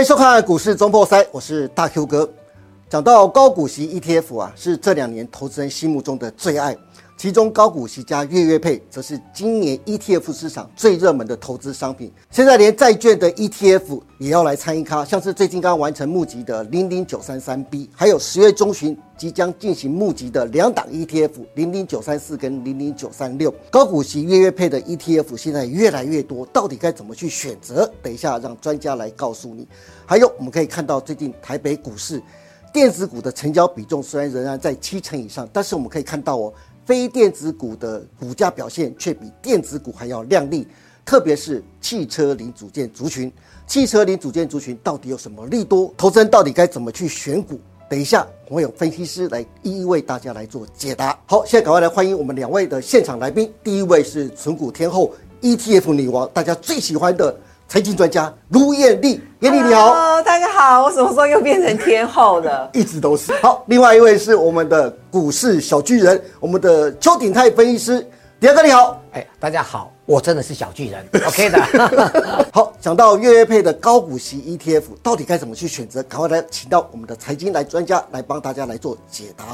欢迎收看股市中破塞，我是大 Q 哥。讲到高股息 ETF 啊，是这两年投资人心目中的最爱。其中高股息加月月配，则是今年 ETF 市场最热门的投资商品。现在连债券的 ETF 也要来参一咖，像是最近刚完成募集的零零九三三 B，还有十月中旬即将进行募集的两档 ETF 零零九三四跟零零九三六。高股息月月配的 ETF 现在越来越多，到底该怎么去选择？等一下让专家来告诉你。还有我们可以看到最近台北股市电子股的成交比重虽然仍然在七成以上，但是我们可以看到哦。非电子股的股价表现却比电子股还要亮丽，特别是汽车零组件族群。汽车零组件族群到底有什么利多？投资人到底该怎么去选股？等一下，我有分析师来一一为大家来做解答。好，现在赶快来欢迎我们两位的现场来宾。第一位是纯股天后 ETF 女王，大家最喜欢的。财经专家卢艳丽，艳丽你好，大家好，我什么时候又变成天后了？一直都是。好，另外一位是我们的股市小巨人，我们的邱鼎泰分析师，迪哥你好，哎，大家好，我真的是小巨人，OK 的。好，讲到月月配的高股息 ETF，到底该怎么去选择？赶快来请到我们的财经来专家来帮大家来做解答。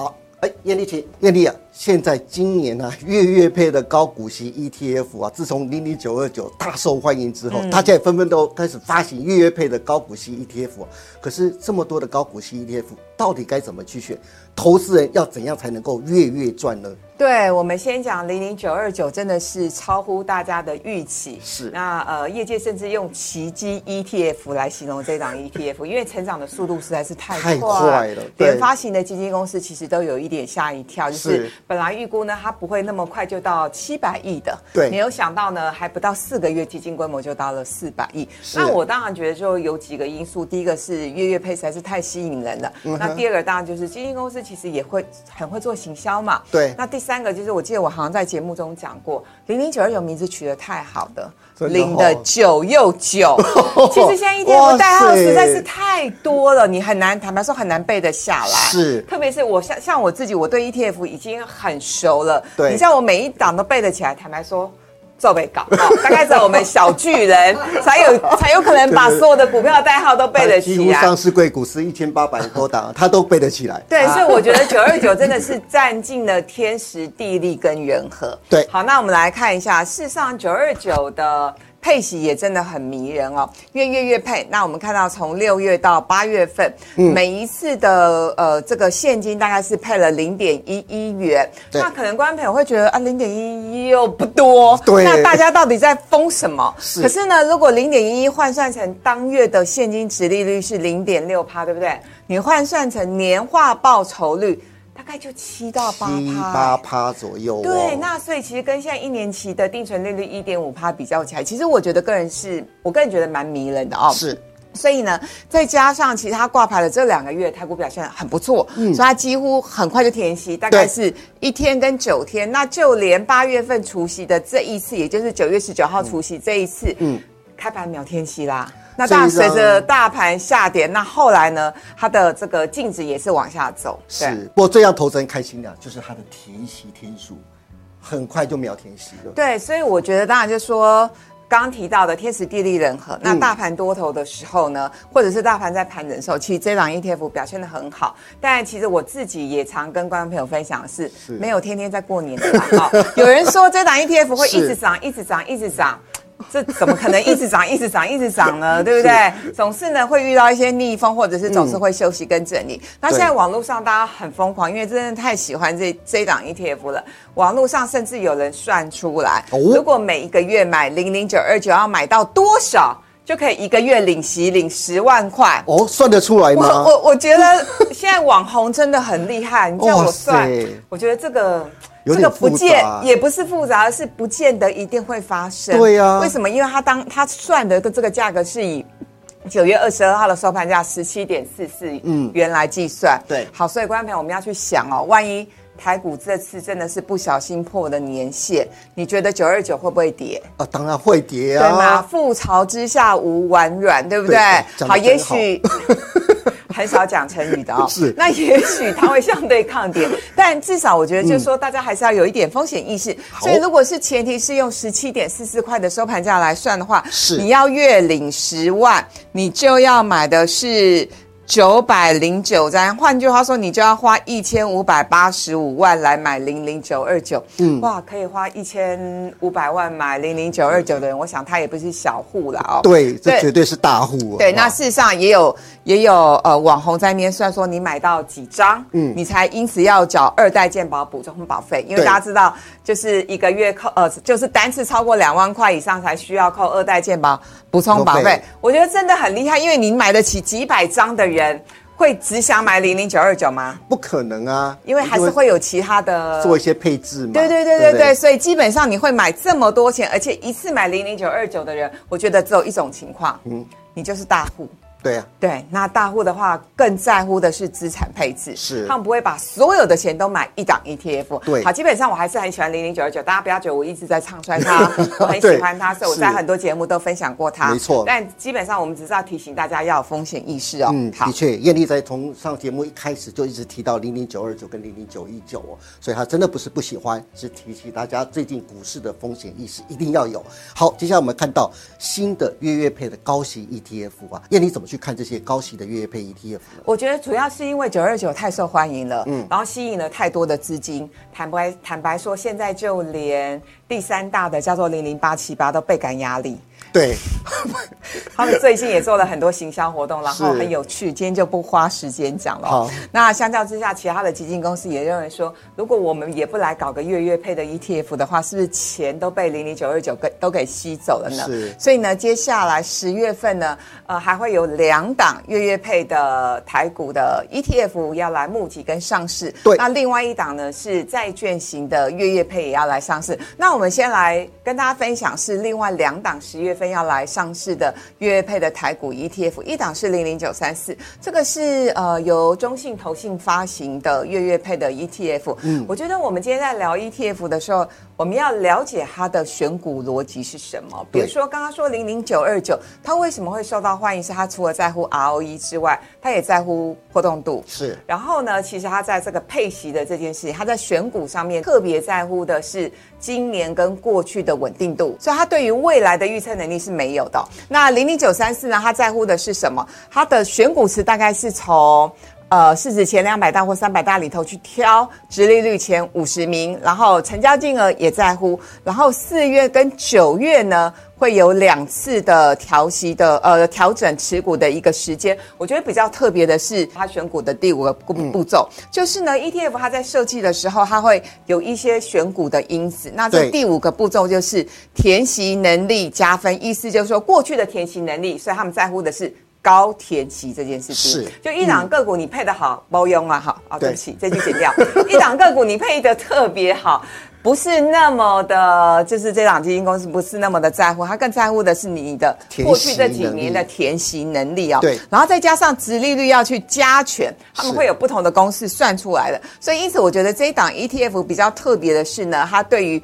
哎，艳丽请，艳丽啊，现在今年呢，月月配的高股息 ETF 啊，自从零零九二九大受欢迎之后，大家也纷纷都开始发行月月配的高股息 ETF。可是这么多的高股息 ETF，到底该怎么去选？投资人要怎样才能够月月赚呢？对，我们先讲零零九二九，真的是超乎大家的预期。是，那呃，业界甚至用奇迹 ETF 来形容这档 ETF，因为成长的速度实在是太太快了。连发行的基金公司其实都有一点吓一跳，就是本来预估呢，它不会那么快就到七百亿的。对，没有想到呢，还不到四个月，基金规模就到了四百亿。那我当然觉得就有几个因素，第一个是月月配实在是太吸引人了。那第二个当然就是基金公司其实也会很会做行销嘛。对，那第。三个就是我记得我好像在节目中讲过，零零九二九名字取得太好的，零的久又久。其实现在 ETF 代号实在是太多了，你很难坦白说很难背得下来。是，特别是我像像我自己，我对 ETF 已经很熟了。对，你像我每一档都背得起来，坦白说。做被搞，大概是我们小巨人才有 才有可能把所有的股票代号都背得起来。几乎上市贵股是一千八百多档，他都背得起来。对，所以我觉得九二九真的是占尽了天时地利跟人和。对，好，那我们来看一下，事实上九二九的。配息也真的很迷人哦，月月月配。那我们看到从六月到八月份，每一次的呃这个现金大概是配了零点一一元。那可能观众朋友会觉得啊，零点一一又不多。对。那大家到底在疯什么？是。可是呢，如果零点一一换算成当月的现金值利率是零点六趴，对不对？你换算成年化报酬率。大概就七到八七八趴左右。对，那所以其实跟现在一年期的定存利率一点五趴比较起来，其实我觉得个人是我个人觉得蛮迷人的哦。是，所以呢，再加上其他挂牌的这两个月，台股表现很不错，嗯，所以它几乎很快就填息，大概是一天跟九天。那就连八月份除夕的这一次，也就是九月十九号除夕这一次，嗯，开盘秒天息啦。那当然，随着大盘下跌，那后来呢，它的这个净值也是往下走。是，不过最让投资人开心的，就是它的填息天数很快就秒填息了。对，所以我觉得，当然就说刚刚提到的天时地利人和，那大盘多头的时候呢，或者是大盘在盘整的时候，其实这档 ETF 表现的很好。但其实我自己也常跟观众朋友分享的是，没有天天在过年的嘛。有人说这档 ETF 会一直涨，一直涨，一直涨。这怎么可能一直涨、一直涨、一直涨呢？对不对？总是呢会遇到一些逆风，或者是总是会休息跟整理。那现在网络上大家很疯狂，因为真的太喜欢这这档 ETF 了。网络上甚至有人算出来，如果每一个月买零零九二九，要买到多少，就可以一个月领息领十万块。哦，算得出来吗？我我觉得现在网红真的很厉害。你叫我算，我觉得这个。这个不见也不是复杂，而是不见得一定会发生。对呀，为什么？因为他当他算的这个价格是以九月二十二号的收盘价十七点四四元来计算。对，好，所以观众朋友，我们要去想哦，万一台股这次真的是不小心破了年限，你觉得九二九会不会跌？啊，当然会跌啊！对吗？覆巢之下无完卵，对不对？好，也许。很少讲成语的哦。是那也许它会相对抗跌，但至少我觉得就是说，大家还是要有一点风险意识。所以如果是前提是用十七点四四块的收盘价来算的话，是你要月领十万，你就要买的是。九百零九张，换句话说，你就要花一千五百八十五万来买零零九二九。嗯，哇，可以花一千五百万买零零九二九的人，我想他也不是小户了哦。对，这绝对是大户。对，那事实上也有也有呃网红在那边算说，你买到几张，嗯，你才因此要缴二代健保补充保费，因为大家知道，就是一个月扣呃，就是单次超过两万块以上才需要扣二代健保补充保费。我觉得真的很厉害，因为你买得起几百张的人。人会只想买零零九二九吗？不可能啊，因为还是会有其他的做一些配置嘛。对对对对对，所以基本上你会买这么多钱，而且一次买零零九二九的人，我觉得只有一种情况，嗯，你就是大户。对呀，对，那大户的话更在乎的是资产配置，是他们不会把所有的钱都买一档 ETF。对，好，基本上我还是很喜欢零零九二九，大家不要觉得我一直在唱衰它，我很喜欢它，所以我在很多节目都分享过它。没错，但基本上我们只是要提醒大家要有风险意识哦。嗯，的确，艳丽在从上节目一开始就一直提到零零九二九跟零零九一九哦，所以她真的不是不喜欢，是提醒大家最近股市的风险意识一定要有。好，接下来我们看到新的月月配的高息 ETF 啊，艳丽怎么去看这些高息？的月配 ETF，我觉得主要是因为九二九太受欢迎了，嗯，然后吸引了太多的资金。坦白坦白说，现在就连第三大的叫做零零八七八都倍感压力。对，他们最近也做了很多行销活动，然后很有趣。今天就不花时间讲了。好，那相较之下，其他的基金公司也认为说，如果我们也不来搞个月月配的 ETF 的话，是不是钱都被零零九二九给都给吸走了呢？是。所以呢，接下来十月份呢，呃，还会有两档月月配的台股的 ETF 要来募集跟上市。对。那另外一档呢，是债券型的月月配也要来上市。那我们先来跟大家分享是另外两档十月份。要来上市的月配的台股 ETF，一档是零零九三四，这个是呃由中信投信发行的月月配的 ETF。嗯，我觉得我们今天在聊 ETF 的时候，我们要了解它的选股逻辑是什么。比如说刚刚说零零九二九，它为什么会受到欢迎？是它除了在乎 ROE 之外，它也在乎波动度。是。然后呢，其实它在这个配息的这件事情，它在选股上面特别在乎的是今年跟过去的稳定度，所以它对于未来的预测能力。是没有的。那零零九三四呢？它在乎的是什么？它的选股池大概是从呃市值前两百大或三百大里头去挑，直利率前五十名，然后成交金额也在乎。然后四月跟九月呢？会有两次的调息的呃调整持股的一个时间，我觉得比较特别的是它选股的第五个步步骤，就是呢 ETF 它在设计的时候，它会有一些选股的因子。那这第五个步骤就是填息能力加分，意思就是说过去的填息能力，所以他们在乎的是高填息这件事情。是，就一档个股你配的好，包用啊，好啊，对不起，这句剪掉。一档个股你配的特别好。不是那么的，就是这档基金公司不是那么的在乎，他更在乎的是你的过去这几年的填息能力哦。对，然后再加上殖利率要去加权，他们会有不同的公式算出来的。所以因此，我觉得这一档 ETF 比较特别的是呢，它对于。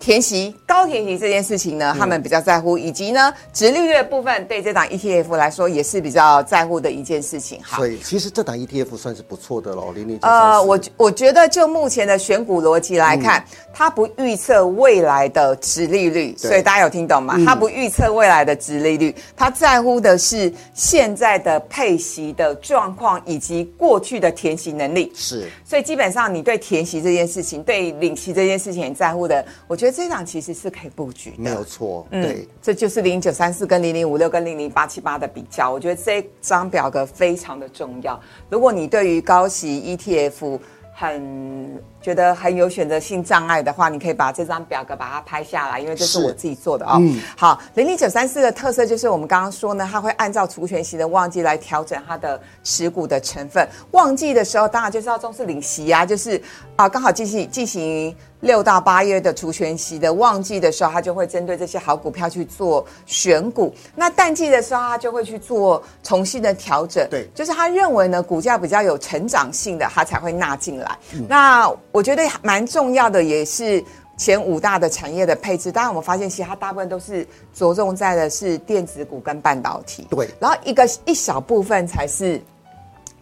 填息高填息这件事情呢，他们比较在乎，以及呢，直利率的部分对这档 ETF 来说也是比较在乎的一件事情。所以其实这档 ETF 算是不错的喽，零零呃，我我觉得就目前的选股逻辑来看，它不预测未来的直利率，所以大家有听懂吗？它不预测未来的直利率，它在乎的是现在的配息的状况以及过去的填息能力。是，所以基本上你对填息这件事情，对领息这件事情很在乎的，我觉得。这档其实是可以布局的，没有错。对，这就是零九三四跟零零五六跟零零八七八的比较。我觉得这张表格非常的重要。如果你对于高息 ETF 很觉得很有选择性障碍的话，你可以把这张表格把它拍下来，因为这是我自己做的哦。好，零零九三四的特色就是我们刚刚说呢，它会按照除权息的旺季来调整它的持股的成分。旺季的时候，当然就是要重视领息啊，就是啊，刚好进行进行六到八月的除权息的旺季的时候，它就会针对这些好股票去做选股。那淡季的时候，它就会去做重新的调整。对，就是他认为呢，股价比较有成长性的，他才会纳进来。那我觉得蛮重要的，也是前五大的产业的配置。当然，我们发现其实它大部分都是着重在的是电子股跟半导体。对，然后一个一小部分才是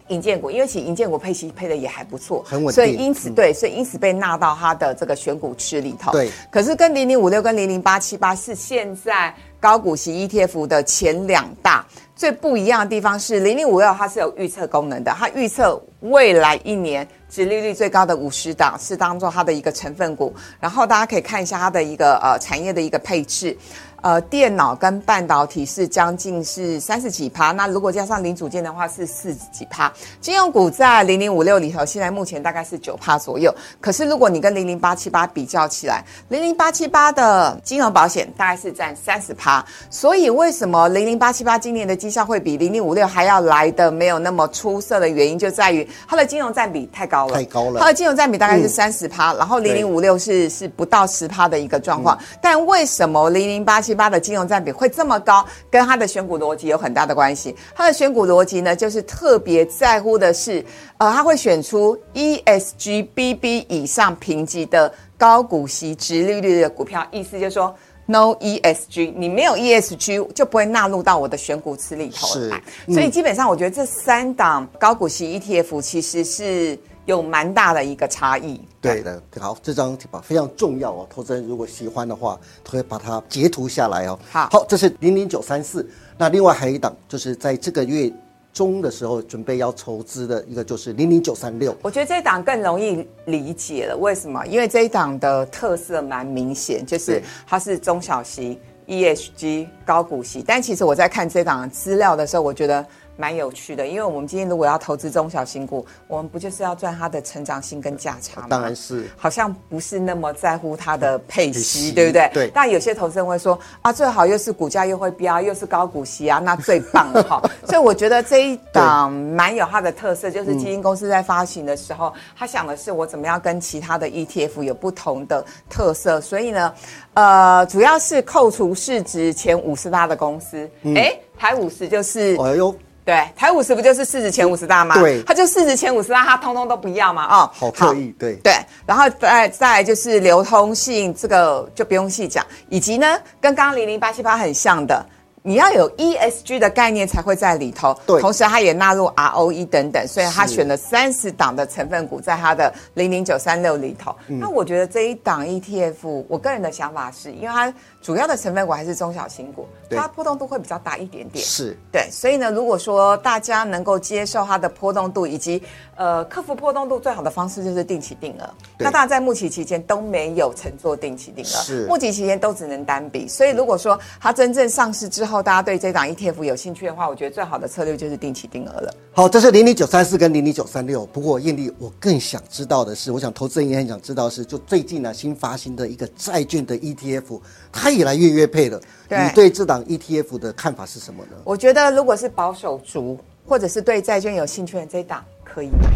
银建股，因为其实银建股配息配的也还不错，很稳定所以因此嗯对，所以因此被纳到它的这个选股池里头。对可是跟零零五六跟零零八七八是现在高股息 ETF 的前两大。最不一样的地方是，零零五六它是有预测功能的，它预测未来一年殖利率最高的五十档是当做它的一个成分股，然后大家可以看一下它的一个呃产业的一个配置。呃，电脑跟半导体是将近是三十几趴，那如果加上零组件的话是四十几趴。金融股在零零五六里头，现在目前大概是九趴左右。可是如果你跟零零八七八比较起来，零零八七八的金融保险大概是占三十趴。所以为什么零零八七八今年的绩效会比零零五六还要来的没有那么出色的原因，就在于它的金融占比太高了，太高了它的金融占比大概是嗯三十趴，然后零零五六是是不到十趴的一个状况。但为什么零零八七八的金融占比会这么高？跟它的选股逻辑有很大的关系。它的选股逻辑呢，就是特别在乎的是，呃，它会选出 ESG BB 以上评级的高股息、直利率的股票，意思就是说。No ESG，你没有 ESG 就不会纳入到我的选股池里头是来，嗯所以基本上我觉得这三档高股息 ETF 其实是有蛮大的一个差异。对的，好，这张吧非常重要哦。投资人如果喜欢的话，可以把它截图下来哦。好好，这是零零九三四。那另外还有一档，就是在这个月中的时候准备要筹资的一个，就是零零九三六。我觉得这一档更容易理解了，为什么？因为这一档的特色蛮明显，就是它是中小型、ESG 高股息。但其实我在看这档资料的时候，我觉得蛮有趣的，因为我们今天如果要投资中小型股，我们不就是要赚它的成长性跟价差吗？当然是好像不是那么在乎它的配息，对不对？对但有些投资人会说啊，最好又是股价又会飙，又是高股息啊，那最棒了哈。所以我觉得这一档蛮有它的特色，就是基金公司在发行的时候，他想的是我怎么样跟其他的 ETF 有不同的特色。所以呢，呃，主要是扣除市值前五十大的公司，哎、排五十就是。哎呦，对，台五十不就是市值前五十大吗？对它就市值前五十大，它通通都不要嘛，哦，好刻意，对。对，然后再再来就是流通性，这个就不用细讲，以及呢，跟刚刚零零八七八很像的。你要有 ESG 的概念才会在里头，对同时它也纳入 ROE 等等，所以它是选了三十档的成分股在它的零零九三六里头。嗯那我觉得这一档 ETF，我个人的想法是，因为它主要的成分股还是中小型股，对它波动度会比较大一点点。是对，所以呢，如果说大家能够接受它的波动度，以及呃克服波动度最好的方式就是定期定额。那当然在募期期间都没有乘坐定期定额，是募期期间都只能单笔。所以如果说它真正上市之后，大家对这档 ETF 有兴趣的话，我觉得最好的策略就是定期定额了。好，这是零零九三四跟零零九三六。不过艳丽，我更想知道的是，我想投资人也很想知道的是，就最近呢、新发行的一个债券的 ETF，它也来月月配了。对你对这档 ETF 的看法是什么呢？我觉得如果是保守族，或者是对债券有兴趣的这一档可以买。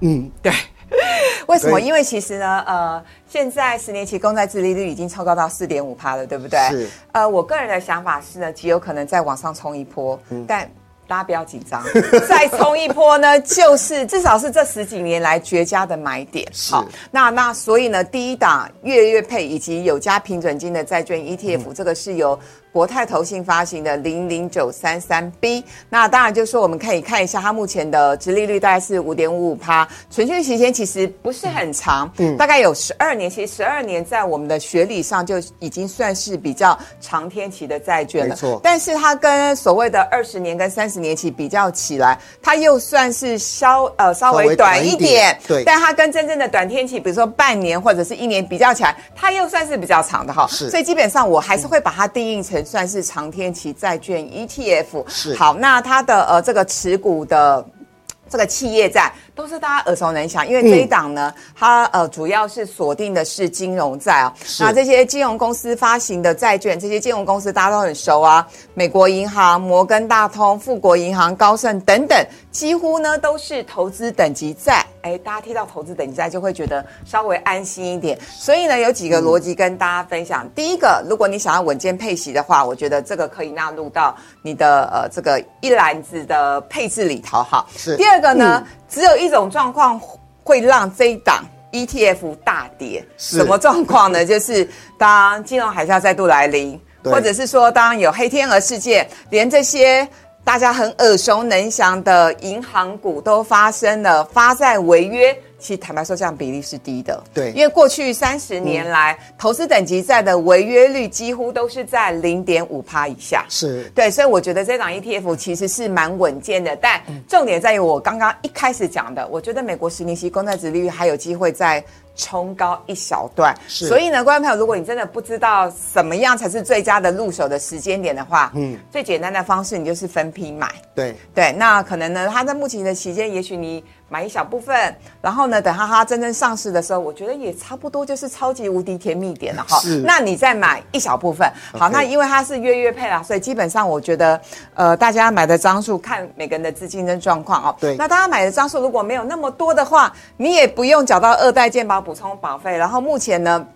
嗯，对，为什么？因为其实呢，呃，现在十年期公债殖利率已经超高到四点五趴了，对不对？是。呃，我个人的想法是呢，极有可能再往上冲一波，嗯但。大家不要紧张，再冲一波呢，就是至少是这十几年来绝佳的买点。好那那所以呢，第一档月月配以及有加平准金的债券 ETF，、这个是由国泰投信发行的零零九三三 B。那当然就是说，我们可以看一下它目前的殖利率大概是五点五五趴，存续期间其实不是很长，嗯大概有十二年。其实十二年在我们的学理上就已经算是比较长天期的债券了。没错但是它跟所谓的二十年跟三十年期比较起来，它又算是稍呃稍稍微微短一点。对但它跟真正的短天期，比如说半年或者是一年比较起来，它又算是比较长的哈。是所以基本上我还是会把它定义成算是长天期债券 ETF。是好，那它的呃这个持股的。这个企业债都是大家耳熟能详，因为这一档呢，它呃主要是锁定的是金融债哦。那这些金融公司发行的债券，这些金融公司大家都很熟啊，美国银行、摩根大通、富国银行、高盛等等，几乎呢都是投资等级债。哎，大家听到投资等级债就会觉得稍微安心一点。所以呢，有几个逻辑跟大家分享。第一个，如果你想要稳健配息的话，我觉得这个可以纳入到你的呃这个一篮子的配置里头哈。是第二个呢，只有一种状况会让这一档 ETF 大跌，是什么状况呢？就是当金融海啸再度来临，或者是说当有黑天鹅事件，连这些。大家很耳熟能详的银行股都发生了发债违约。其实坦白说，这样比例是低的。对因为过去三十年来，投资等级债的违约率几乎都是在零点五趴以下。是对，所以我觉得这档 ETF 其实是蛮稳健的，但重点在于我刚刚一开始讲的，我觉得美国十年期公债殖利率还有机会再冲高一小段。是所以呢，观众朋友，如果你真的不知道什么样才是最佳的入手的时间点的话，嗯，最简单的方式你就是分批买。对，对，那可能呢，它在目前的期间，也许你买一小部分，然后呢，等它它真正上市的时候，我觉得也差不多就是超级无敌甜蜜点了哈是。那你再买一小部分，好那因为它是月月配啦，所以基本上我觉得，呃，大家买的张数看每个人的资金跟状况哦。对那大家买的张数如果没有那么多的话，你也不用缴到二代健保补充保费，然后目前呢。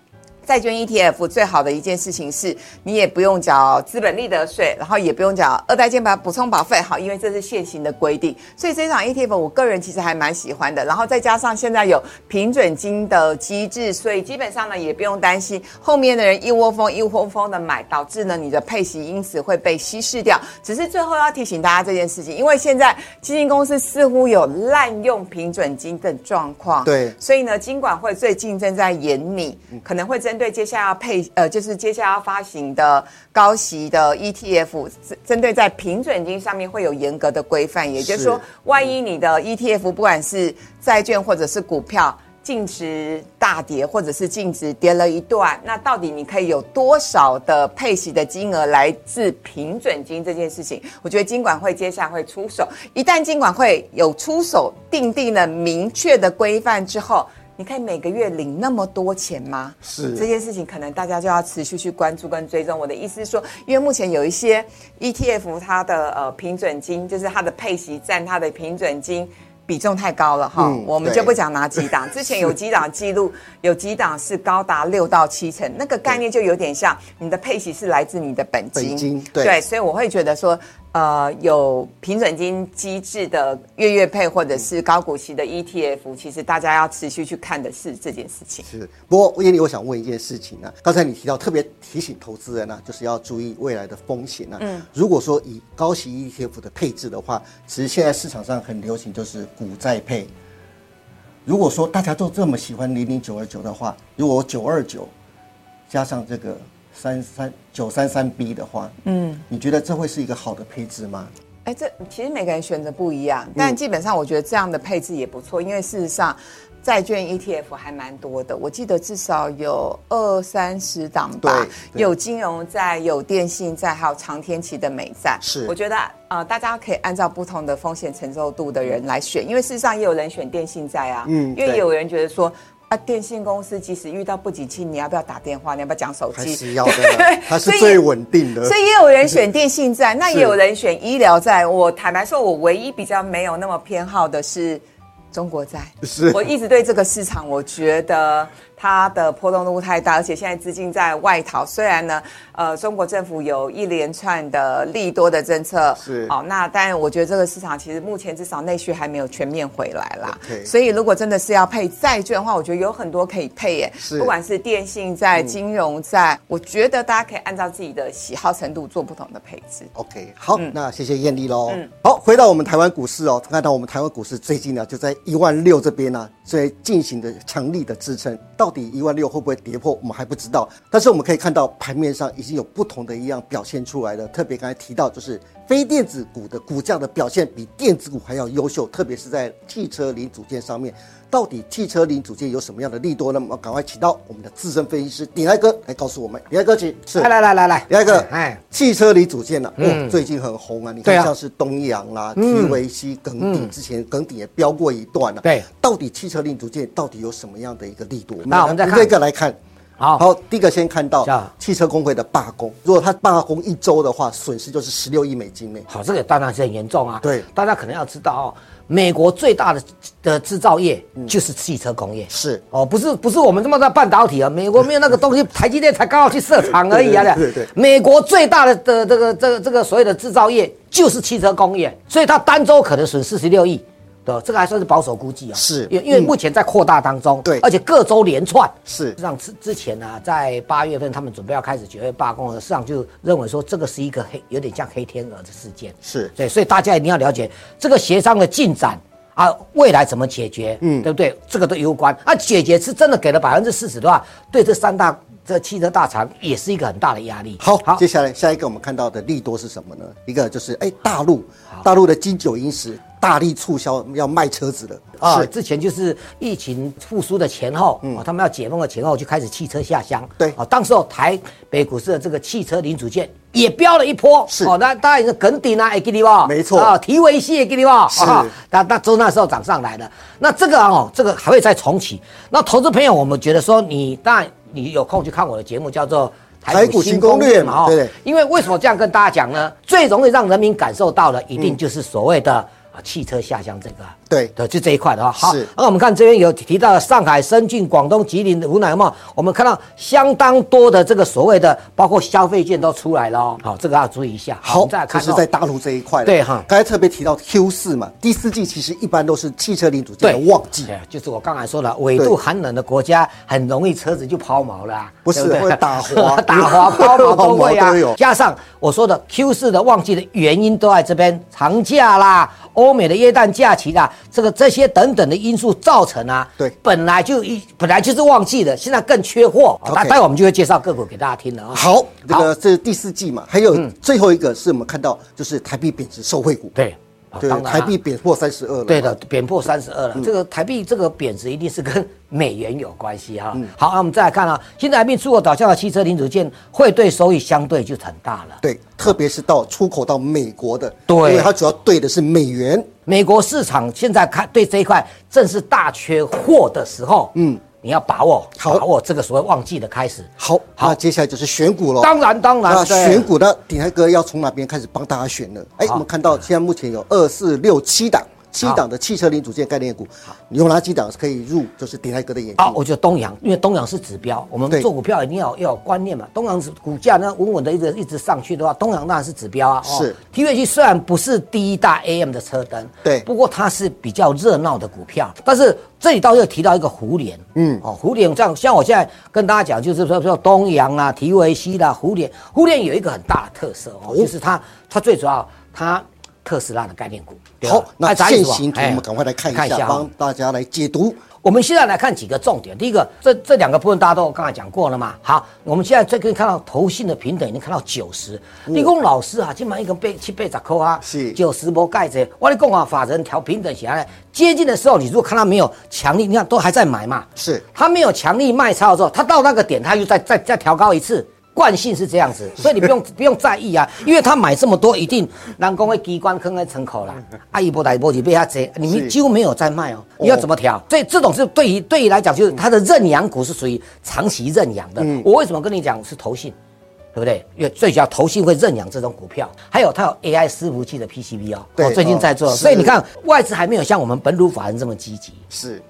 债券 ETF 最好的一件事情是，你也不用缴资本利得税，然后也不用缴二代健保补充保费，好，因为这是现行的规定。所以这场 ETF 我个人其实还蛮喜欢的。然后再加上现在有平准金的机制，所以基本上呢也不用担心后面的人一窝蜂一窝蜂的买，导致呢你的配息因此会被稀释掉。只是最后要提醒大家这件事情，因为现在基金公司似乎有滥用平准金的状况，对所以呢，金管会最近正在研拟，可能会针对接下来要配呃，就是接下来要发行的高息的 ETF，针针对在平准金上面会有严格的规范。也就是说是，万一你的 ETF 不管是债券或者是股票。净值大跌，或者是净值跌了一段，那到底你可以有多少的配息的金额来自平准金这件事情？我觉得金管会接下来会出手。一旦金管会有出手，定定了明确的规范之后，你可以每个月领那么多钱吗？是这件事情，可能大家就要持续去关注跟追踪。我的意思是说，因为目前有一些 ETF 它的呃平准金，就是它的配息占它的平准金。比重太高了哈，嗯我们就不讲哪几档。之前有几档记录，有几档是高达六到七成，那个概念就有点像你的配息是来自你的本金。本金对对，所以我会觉得说，呃，有平准金机制的月月配或者是高股息的 ETF，其实大家要持续去看的是这件事情。是，不过叶丽，我想问一件事情呢、刚才你提到特别提醒投资人呢、就是要注意未来的风险呢、嗯，如果说以高息 ETF 的配置的话，其实现在市场上很流行就是股债配。如果说大家都这么喜欢零零九二九的话，如果我九二九加上这个三三九三三 B 的话，嗯，你觉得这会是一个好的配置吗？哎，这其实每个人选择不一样，但基本上我觉得这样的配置也不错，因为事实上债券 ETF 还蛮多的，我记得至少有二三十档吧对，有金融债、有电信债，还有长天期的美债。是我觉得呃，大家可以按照不同的风险承受度的人来选，因为事实上也有人选电信债啊，嗯因为也有人觉得说。啊，电信公司即使遇到不景气，你要不要打电话？你要不要讲手机？还是要的，它是最稳定的。所以也有人选电信站，那也有人选医疗站。我坦白说，我唯一比较没有那么偏好的是中国债。是我一直对这个市场，我觉得它的波动度太大，而且现在资金在外逃。虽然呢，呃，中国政府有一连串的利多的政策，是好、那但我觉得这个市场其实目前至少内需还没有全面回来啦。所以如果真的是要配债券的话，我觉得有很多可以配耶，是不管是电信债、金融债，我觉得大家可以按照自己的喜好程度做不同的配置。OK，好，嗯那谢谢艳丽喽。嗯好，回到我们台湾股市哦，看到我们台湾股市最近呢就在一万六这边呢，在进行的强力的支撑，到底一万六会不会跌破，我们还不知道。但是我们可以看到盘面上已经有不同的一样表现出来了，特别刚才提到就是非电子股的股价的表现比电子股还要优秀，特别是在汽车零组件上面。到底汽车零组件有什么样的利多呢？我们赶快请到我们的资深分析师鼎来哥来告诉我们。鼎来哥，请是来来来来来，第二个，哎，汽车零组件呢、嗯哦，最近很红啊。你看像是东阳啦、嗯 TVC、耿鼎，之前耿鼎也飙过一段了、对，到底汽车零组件到底有什么样的一个力度？那我们再看一个一个来看。好好，第一个先看到汽车工会的罢工，如果他罢工一周的话，损失就是十六亿美金呢。好，这个当然是很严重啊。对大家可能要知道哦，美国最大的的制造业就是汽车工业。是哦，不是不是我们这么大半导体啊，美国没有那个东西，台积电才刚好去设厂而已啊。对对对对美国最大的的这个这个这个所谓的制造业就是汽车工业，所以它单周可能损失十六亿。对，这个还算是保守估计啊、是因为因为嗯目前在扩大当中，对而且各州连串。是市场之之前呢、在八月份他们准备要开始九月罢工的，市场就认为说这个是一个黑，有点像黑天鹅的事件。是对，所以大家一定要了解这个协商的进展啊，未来怎么解决，嗯，对不对？这个都攸关。啊，解决是真的给了百分之四十的话，对这三大这汽车大厂也是一个很大的压力。好，好接，下来下一个我们看到的利多是什么呢？一个就是哎，大陆大陆的金九银十大力促销要卖车子的。啊，是之前就是疫情复苏的前后，哦，他们要解封的前后就开始汽车下乡。对。哦，当时候台北股市的这个汽车零组件也飙了一波。是。哦，那当然是耿鼎啊，也给你吧，没错。啊，提维西也给你吧，是。啊那那都那时候涨上来的。那这个啊哦，这个还会再重启。那投资朋友，我们觉得说你当然你有空去看我的节目，叫做。台股新攻略嘛嘛，哦。对。对因为为什么这样跟大家讲呢？最容易让人民感受到的，一定就是所谓的啊汽车下乡这个。对。对，就这一块的话，好，那我们看这边有提到上海、深圳、广东、吉林、湖南嘛，我们看到相当多的这个所谓的包括消费券都出来了哦，好，这个要注意一下。我好们再看哦。是在大陆这一块了。对哈。刚才特别提到 Q 四嘛，第四季其实一般都是汽车零组件的旺季，就是我刚才说的，纬度寒冷的国家很容易车子就抛锚了啊，不是会打滑。打滑、抛锚都会啊。加上我说的 Q 四的旺季的原因都在这边，长假啦、欧美的耶诞假期啦，这个这些等等的因素造成啊，对。本来就一本来就是旺季的，现在更缺货。OK 待待会我们就会介绍个股给大家听了啊。好，这好个这是第四季嘛，还有最后一个是我们看到就是台币贬值受惠股，对，啊台币贬破三十二了，对的，，贬破三十二了。这个台币这个贬值一定是跟美元有关系哈。嗯。好，那我们再来看啊，现在台币出口导向的汽车零组件汇兑收益相对就很大了。对，特别是到出口到美国的，对。因为它主要对的是美元，美国市场现在看对这一块正是大缺货的时候，嗯，你要把握好把握这个所谓旺季的开始。好，好那接下来就是选股了。当然当然那选股的，鼎泰哥要从哪边开始帮大家选呢？哎，好我们看到现在目前有二四六七档，七档的汽车零组件概念股，你用哪几档是可以入？就是鼎泰哥的眼睛。啊，我觉得东阳，因为东阳是指标，我们做股票一定要要有观念嘛。东阳是股价呢稳稳的一直一直上去的话，东阳当然是指标啊。是 T V G 虽然不是第一大 A M 的车灯，对不过它是比较热闹的股票。但是这里倒又提到一个胡联，嗯，哦，胡联这样，像我现在跟大家讲，就是说说东阳啊、提维西啦、胡联，胡联有一个很大的特色哦，就是它它最主要它特斯拉的概念股。好，那它啥意思吧现行图哎我们赶快来看一下，哦帮大家来解读。我们现在来看几个重点。第一个，这这两个部分大家都刚才讲过了嘛。好，我们现在最可以看到投信的平等已经看到九十。你讲老师啊，今晚一个被七倍十扣啊，是九十波盖着。我跟你讲啊，法人调平等起来，接近的时候，你如果看他没有强力，你看都还在买嘛，是他没有强力卖超的时候，他到那个点，他又再再再调高一次。惯性是这样子，所以你不用不用在意啊，因为他买这么多，一定人工会机关坑在城口啦，啊一波来一波去被他折，你是们几乎没有在卖哦，你要怎么调？所以这种是对于对于来讲，就是它的认养股是属于长期认养的。我为什么跟你讲是投信？对不对？因为最主要投信会认养这种股票，还有它有 AI 伺服器的 PCB 哦，对我最近在做，哦所以你看外资还没有像我们本土法人这么积极。是一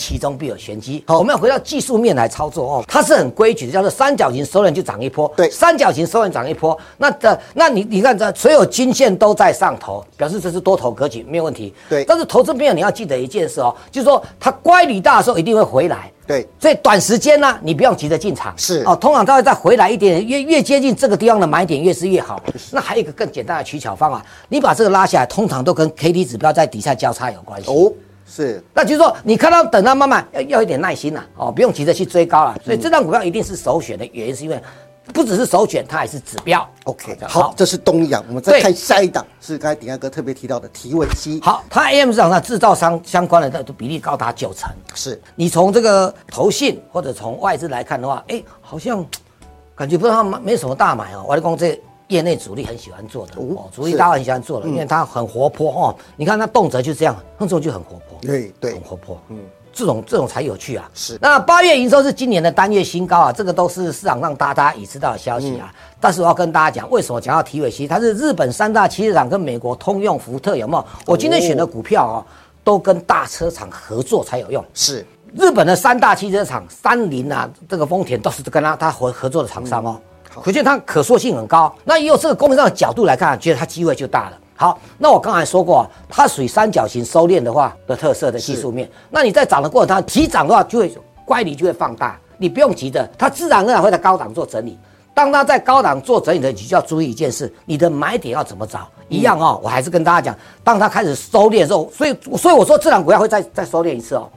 其中必有玄机。好我们要回到技术面来操作哦，它是很规矩的，叫做三角形收敛就涨一波，对三角形收敛涨一波。那的，那你你看这所有均线都在上头，表示这是多头格局，没有问题。对但是投资朋友你要记得一件事哦，就是说它乖离大的时候一定会回来。对所以短时间呢，你不用急着进场，是哦，通常它会再回来一点，越越接近这个地方的买点越是越好。那还有一个更简单的取巧方法，你把这个拉下来，通常都跟 K D 指标在底下交叉有关系。哦，是那就是说，你看到等它慢慢要要一点耐心啦，哦，不用急着去追高了。所以这张股票一定是首选的原因，是因为不只是首选，它还是指标。OK。好，这是东阳，我们再看下一档，是刚才鼎安哥特别提到的提问机，好，它 AM 市场上制造商相关的的比例高达九成。是你从这个投信或者从外资来看的话，哎，好像感觉不知道没什么大买哦。我来讲这业内主力很喜欢做的哦哦，主力是大家很喜欢做的，因为它很活泼哦。你看它动辄就这样，那种就很活泼。对对很活泼，嗯，这种这种才有趣啊。是那八月营收是今年的单月新高啊，这个都是市场上大家已知道的消息啊。但是我要跟大家讲，为什么讲到提尾期？它是日本三大汽车厂跟美国通用、福特有没有？我今天选的股票哦，都跟大车厂合作才有用。是日本的三大汽车厂，三菱啊，这个丰田都是跟他他合合作的厂商哦，可见它可塑性很高。那也有这个供应商的角度来看，觉得它机会就大了。好，那我刚才说过，它属于三角形收敛的话的特色的技术面。那你在涨的过程，它急涨的话，就会乖离就会放大。你不用急着，它自然而然会在高档做整理。当它在高档做整理的，你就要注意一件事：你的买点要怎么找？一样哦，我还是跟大家讲，当它开始收敛的时候，所以所以我说自然股票会再再收敛一次哦。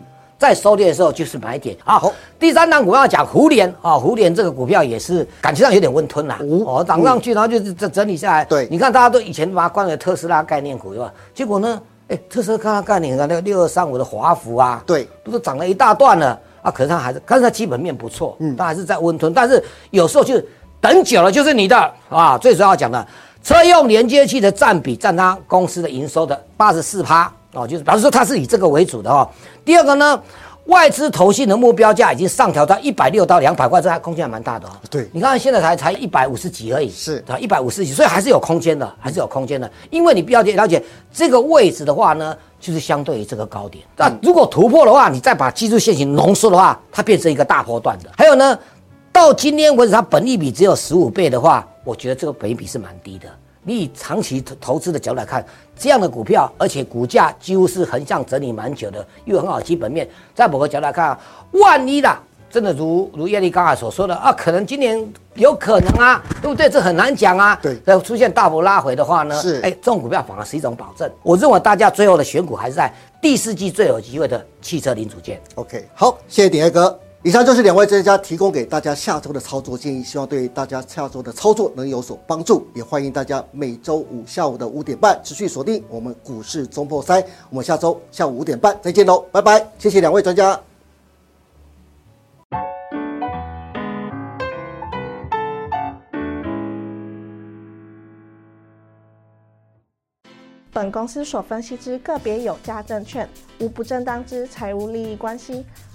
在收跌的时候就是买点啊。好，第三档股票讲胡联啊，胡联这个股票也是感觉上有点温吞啦。哦，涨上去然后就是整整理下来。对，你看大家都以前把它关为特斯拉概念股对吧？结果呢，哎，特斯拉概念啊，那个六二三五的华孚啊，对，都是涨了一大段了啊。可是它还是，但是它基本面不错，嗯，它还是在温吞。但是有时候就等久了就是你的啊。最主要讲的车用连接器的占比占它公司的营收的八十四趴哦，就是表示说它是以这个为主的哦。第二个呢？外资投信的目标价已经上调到一百六到两百块，这还空间还蛮大的哦。对，你看现在才才一百五十几而已，是对吧？一百五十几，所以还是有空间的，还是有空间的。因为你必要了解这个位置的话呢，就是相对于这个高点。那如果突破的话，你再把技术线型浓缩的话，它变成一个大波段的。还有呢，到今天为止它本益比只有十五倍的话，我觉得这个本益比是蛮低的。你以长期投投资的角度来看，这样的股票，而且股价几乎是横向整理蛮久的，又很好基本面，在某个角度来看，万一啦，真的如如叶丽刚才所说的啊，可能今年有可能啊，对不对？这很难讲啊。对，要出现大幅拉回的话呢，是，哎，这种股票反而是一种保证。我认为大家最后的选股还是在第四季最有机会的汽车零组件。OK，好，谢谢鼎哥。以上就是两位专家提供给大家下周的操作建议，希望对大家下周的操作能有所帮助。也欢迎大家每周五下午的五点半持续锁定我们股市中破三。我们下周下午五点半再见喽，拜拜！谢谢两位专家。本公司所分析之个别有价证券，无不正当之财务利益关系。